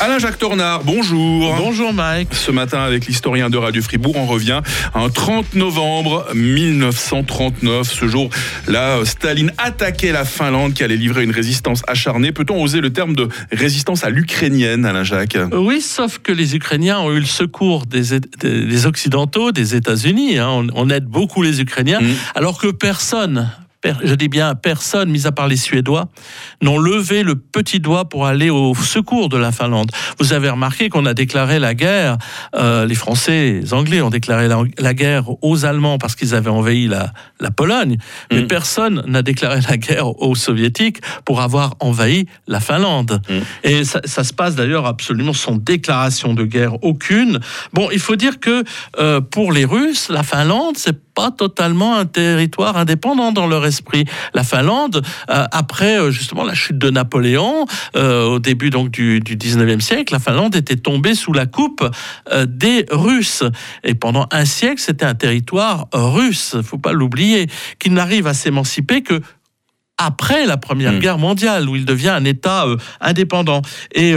Alain-Jacques Tornard, bonjour. Bonjour Mike. Ce matin, avec l'historien de Radio Fribourg, on revient un 30 novembre 1939. Ce jour-là, Staline attaquait la Finlande qui allait livrer une résistance acharnée. Peut-on oser le terme de résistance à l'ukrainienne, Alain-Jacques Oui, sauf que les Ukrainiens ont eu le secours des, des Occidentaux, des États-Unis. Hein. On, on, aide beaucoup les Ukrainiens, mmh. alors que personne je dis bien personne, mis à part les Suédois, n'ont levé le petit doigt pour aller au secours de la Finlande. Vous avez remarqué qu'on a déclaré la guerre, euh, les Français, les Anglais ont déclaré la, guerre aux Allemands parce qu'ils avaient envahi la, la Pologne, mais mm. personne n'a déclaré la guerre aux Soviétiques pour avoir envahi la Finlande. Mm. Et ça, ça, se passe d'ailleurs absolument sans déclaration de guerre aucune. Bon, il faut dire que euh, pour les Russes, la Finlande, c'est pas totalement un territoire indépendant dans leur esprit. La Finlande, euh, après euh, justement la chute de Napoléon, euh, au début donc du, du 19e siècle, la Finlande était tombée sous la coupe des Russes. Et pendant un siècle, c'était un territoire russe, faut pas l'oublier, qui n'arrive à s'émanciper que après la Première hmm. Guerre mondiale, où il devient un État indépendant. Et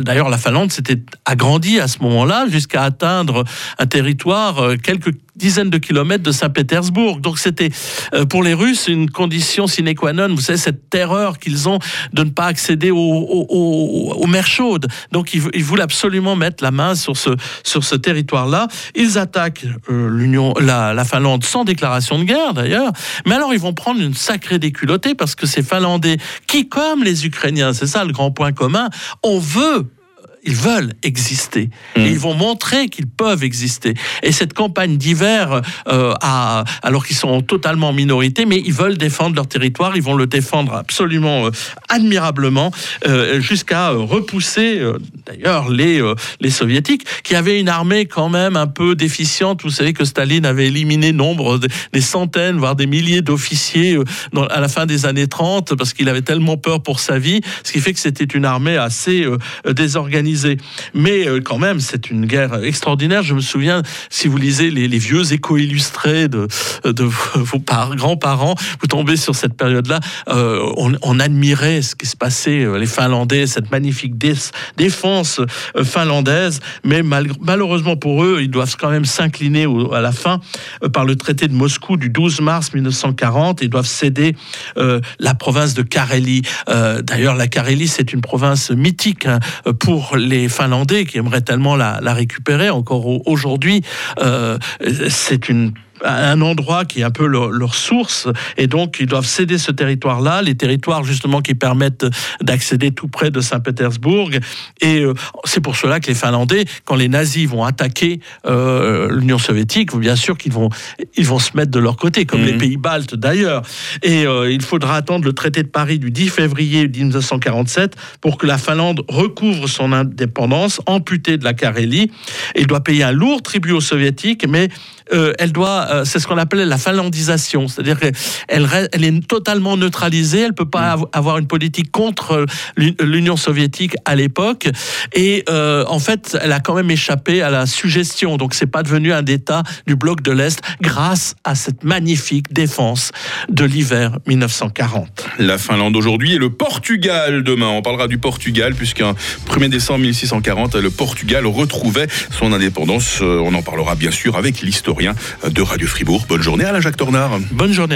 d'ailleurs, la Finlande s'était agrandie à ce moment-là jusqu'à atteindre un territoire quelques dizaines de kilomètres de Saint-Pétersbourg. Donc c'était euh, pour les Russes une condition sine qua non. Vous savez, cette terreur qu'ils ont de ne pas accéder aux, mers chaudes. Donc ils, ils, voulaient absolument mettre la main sur ce, sur ce territoire-là. Ils attaquent euh, l'Union, la, la, Finlande sans déclaration de guerre d'ailleurs. Mais alors ils vont prendre une sacrée déculottée parce que ces Finlandais qui, comme les Ukrainiens, c'est ça le grand point commun, on veut ils veulent exister. Et mm. ils vont montrer qu'ils peuvent exister. Et cette campagne d'hiver, euh, alors qu'ils sont totalement en minorité, mais ils veulent défendre leur territoire, ils vont le défendre absolument euh, admirablement, euh, jusqu'à repousser d'ailleurs les, les soviétiques, qui avaient une armée quand même un peu déficiente. Vous savez que Staline avait éliminé nombre, des centaines, voire des milliers d'officiers à la fin des années 30, parce qu'il avait tellement peur pour sa vie, ce qui fait que c'était une armée assez désorganisée mais euh, quand même, c'est une guerre extraordinaire. Je me souviens, si vous lisez les, vieux échos illustrés de, de vos grands-parents, vous tombez sur cette période-là. Euh, on, admirait ce qui se passait, euh, les Finlandais, cette magnifique défense finlandaise. Mais malheureusement pour eux, ils doivent quand même s'incliner à la fin par le traité de Moscou du 12 mars 1940. Ils doivent céder la province de Carélie. D'ailleurs, la Carélie, c'est une province mythique hein, pour les Finlandais qui aimeraient tellement la, récupérer encore aujourd'hui. Euh, c'est une un endroit qui est un peu leur, source, et donc ils doivent céder ce territoire-là, les territoires justement qui permettent d'accéder tout près de Saint-Pétersbourg. Et euh, c'est pour cela que les Finlandais, quand les nazis vont attaquer euh, l'Union soviétique, bien sûr qu'ils vont, ils vont se mettre de leur côté, comme les mhm. pays baltes d'ailleurs. Et euh, il faudra attendre le traité de Paris du 10 février 1947 pour que la Finlande recouvre son indépendance, amputée de la Carélie. Il doit payer un lourd tribut aux soviétiques, mais elle doit euh, c'est ce qu'on appelle la finlandisation, c'est-à-dire qu'elle elle est totalement neutralisée, elle peut pas mm. avoir une politique contre l'Union soviétique à l'époque, et euh, en fait, elle a quand même échappé à la suggestion, donc c'est pas devenu un État du bloc de l'Est grâce à cette magnifique défense de l'hiver 1940. La Finlande aujourd'hui et le Portugal demain. On parlera du Portugal puisqu'un 1er décembre 1640, le Portugal retrouvait son indépendance. Euh, on en parlera bien sûr avec l'historien de Fribourg. Bonne journée à la Jacques Tornard. Bonne journée.